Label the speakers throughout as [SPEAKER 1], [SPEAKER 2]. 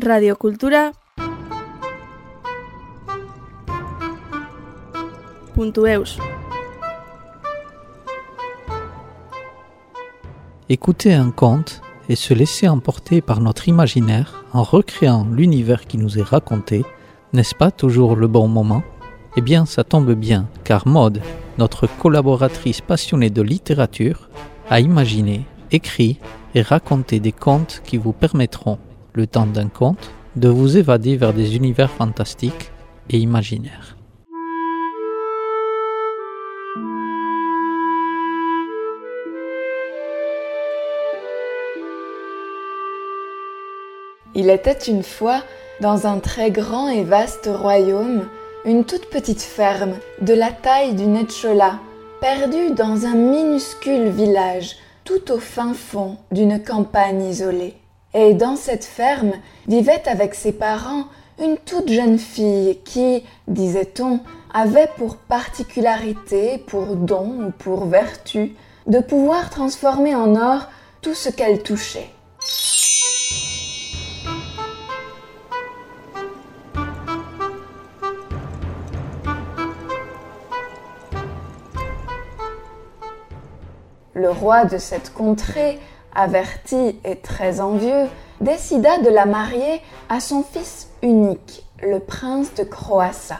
[SPEAKER 1] radiocultura .eus.
[SPEAKER 2] Écouter un conte et se laisser emporter par notre imaginaire en recréant l'univers qui nous est raconté, n'est-ce pas toujours le bon moment? Eh bien, ça tombe bien, car Maud, notre collaboratrice passionnée de littérature, a imaginé, écrit et raconté des contes qui vous permettront, le temps d'un conte, de vous évader vers des univers fantastiques et imaginaires.
[SPEAKER 3] Il était une fois, dans un très grand et vaste royaume, une toute petite ferme, de la taille d'une échola, perdue dans un minuscule village, tout au fin fond d'une campagne isolée. Et dans cette ferme vivait avec ses parents une toute jeune fille qui, disait-on, avait pour particularité, pour don ou pour vertu, de pouvoir transformer en or tout ce qu'elle touchait. Le roi de cette contrée, averti et très envieux, décida de la marier à son fils unique, le prince de Croassa.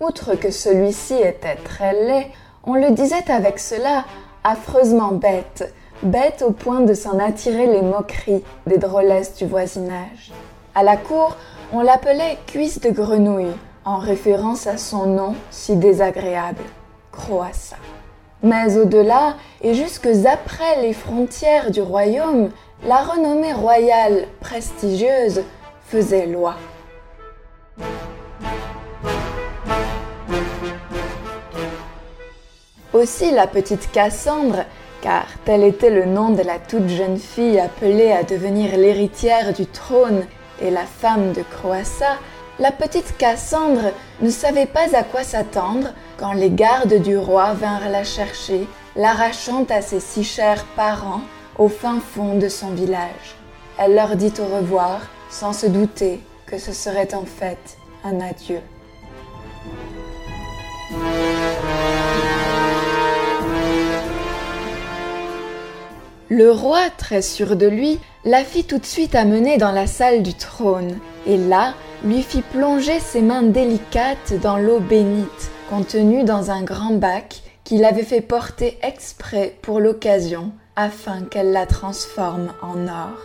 [SPEAKER 3] Outre que celui-ci était très laid, on le disait avec cela affreusement bête, bête au point de s'en attirer les moqueries des drôlesses du voisinage. À la cour, on l'appelait cuisse de grenouille, en référence à son nom si désagréable, Croassa. Mais au-delà, et jusque après les frontières du royaume, la renommée royale prestigieuse faisait loi. Aussi la petite Cassandre, car tel était le nom de la toute jeune fille appelée à devenir l'héritière du trône et la femme de Croassa, la petite Cassandre ne savait pas à quoi s'attendre quand les gardes du roi vinrent la chercher, l'arrachant à ses si chers parents au fin fond de son village. Elle leur dit au revoir, sans se douter que ce serait en fait un adieu. Le roi, très sûr de lui, la fit tout de suite amener dans la salle du trône, et là lui fit plonger ses mains délicates dans l'eau bénite, contenue dans un grand bac qu'il avait fait porter exprès pour l'occasion, afin qu'elle la transforme en or.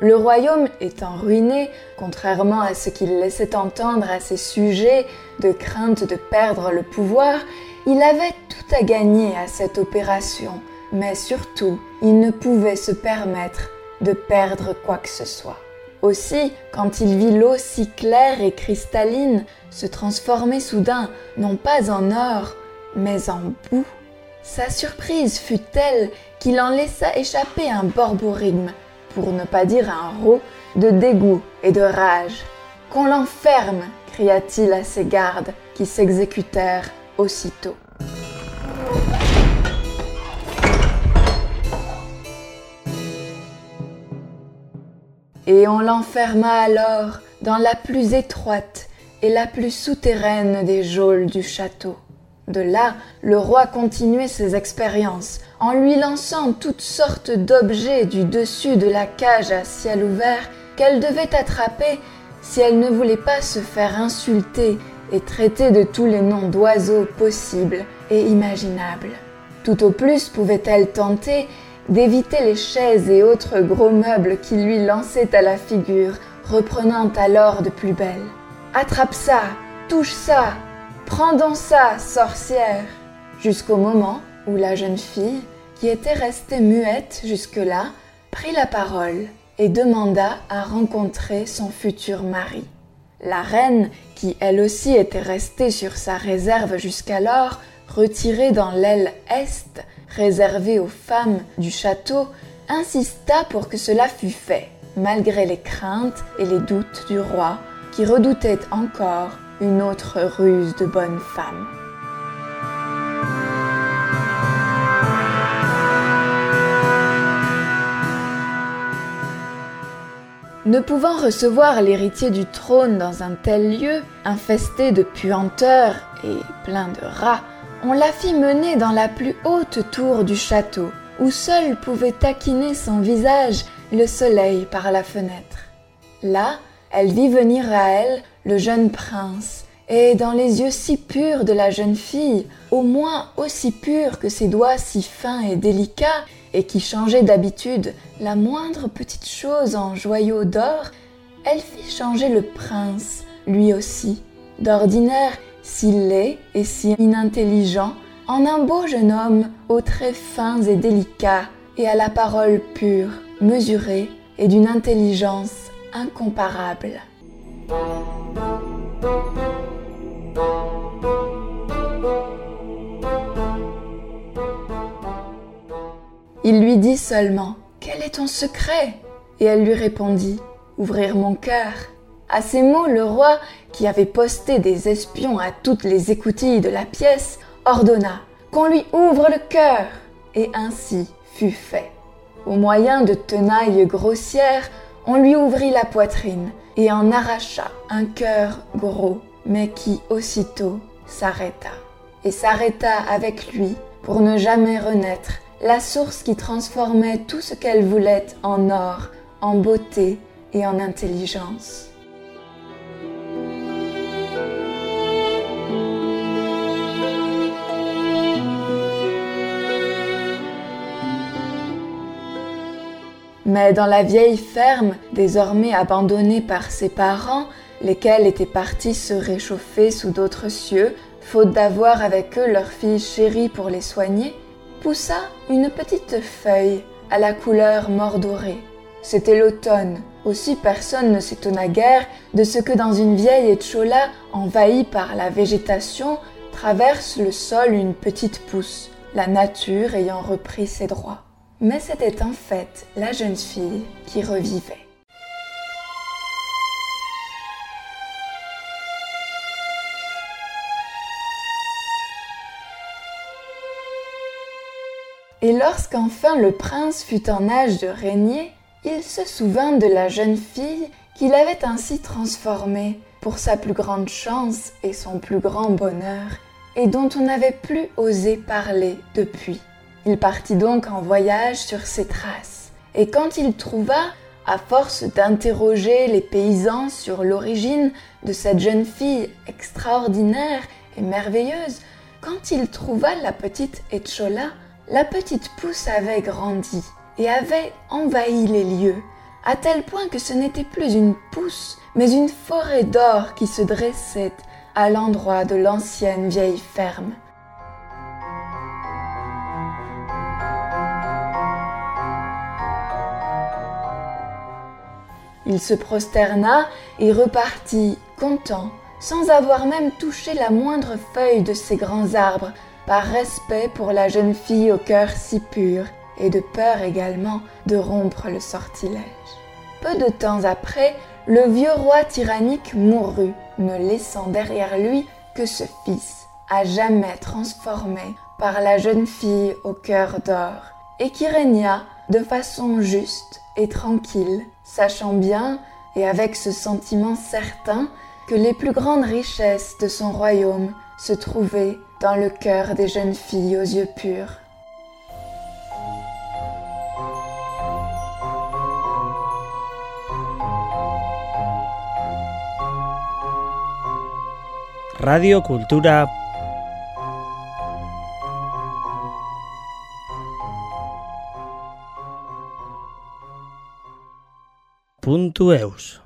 [SPEAKER 3] Le royaume étant ruiné, contrairement à ce qu'il laissait entendre à ses sujets de crainte de perdre le pouvoir, il avait tout à gagner à cette opération, mais surtout, il ne pouvait se permettre de perdre quoi que ce soit. Aussi, quand il vit l'eau si claire et cristalline se transformer soudain non pas en or, mais en boue, sa surprise fut telle qu'il en laissa échapper un borborigme, pour ne pas dire un rot, de dégoût et de rage. Qu'on l'enferme, cria-t-il à ses gardes, qui s'exécutèrent aussitôt. Et on l'enferma alors dans la plus étroite et la plus souterraine des geôles du château. De là, le roi continuait ses expériences en lui lançant toutes sortes d'objets du dessus de la cage à ciel ouvert qu'elle devait attraper si elle ne voulait pas se faire insulter et traiter de tous les noms d'oiseaux possibles et imaginables. Tout au plus pouvait-elle tenter d'éviter les chaises et autres gros meubles qui lui lançaient à la figure, reprenant alors de plus belle. Attrape ça, touche ça, prends donc ça, sorcière, jusqu'au moment où la jeune fille, qui était restée muette jusque-là, prit la parole et demanda à rencontrer son futur mari. La reine, qui elle aussi était restée sur sa réserve jusqu'alors, retirée dans l'aile est, réservée aux femmes du château, insista pour que cela fût fait, malgré les craintes et les doutes du roi, qui redoutait encore une autre ruse de bonne femme. Ne pouvant recevoir l'héritier du trône dans un tel lieu, infesté de puanteurs et plein de rats, on la fit mener dans la plus haute tour du château, où seul pouvait taquiner son visage le soleil par la fenêtre. Là, elle vit venir à elle le jeune prince, et dans les yeux si purs de la jeune fille, au moins aussi purs que ses doigts si fins et délicats, et qui changeaient d'habitude la moindre petite chose en joyaux d'or, elle fit changer le prince, lui aussi, d'ordinaire si laid et si inintelligent, en un beau jeune homme aux traits fins et délicats, et à la parole pure, mesurée et d'une intelligence incomparable. Il lui dit seulement Quel est ton secret? Et elle lui répondit Ouvrir mon cœur. À ces mots, le roi, qui avait posté des espions à toutes les écoutilles de la pièce, ordonna qu'on lui ouvre le cœur. Et ainsi fut fait. Au moyen de tenailles grossières, on lui ouvrit la poitrine et en arracha un cœur gros, mais qui aussitôt s'arrêta. Et s'arrêta avec lui pour ne jamais renaître la source qui transformait tout ce qu'elle voulait en or, en beauté et en intelligence. Mais dans la vieille ferme, désormais abandonnée par ses parents, lesquels étaient partis se réchauffer sous d'autres cieux, faute d'avoir avec eux leur fille chérie pour les soigner, poussa une petite feuille à la couleur mordorée. C'était l'automne. Aussi personne ne s'étonna guère de ce que dans une vieille échola envahie par la végétation traverse le sol une petite pousse, la nature ayant repris ses droits. Mais c'était en fait la jeune fille qui revivait. Et lorsqu'enfin le prince fut en âge de régner, il se souvint de la jeune fille qu'il avait ainsi transformée pour sa plus grande chance et son plus grand bonheur, et dont on n'avait plus osé parler depuis. Il partit donc en voyage sur ses traces, et quand il trouva, à force d'interroger les paysans sur l'origine de cette jeune fille extraordinaire et merveilleuse, quand il trouva la petite Etchola, la petite pousse avait grandi et avait envahi les lieux, à tel point que ce n'était plus une pousse, mais une forêt d'or qui se dressait à l'endroit de l'ancienne vieille ferme. Il se prosterna et repartit content, sans avoir même touché la moindre feuille de ces grands arbres par respect pour la jeune fille au cœur si pur, et de peur également de rompre le sortilège. Peu de temps après, le vieux roi tyrannique mourut, ne laissant derrière lui que ce fils, à jamais transformé par la jeune fille au cœur d'or, et qui régna de façon juste et tranquille, sachant bien, et avec ce sentiment certain, que les plus grandes richesses de son royaume se trouvaient dans le cœur des jeunes filles aux yeux purs.
[SPEAKER 1] Radio Cultura punto eus.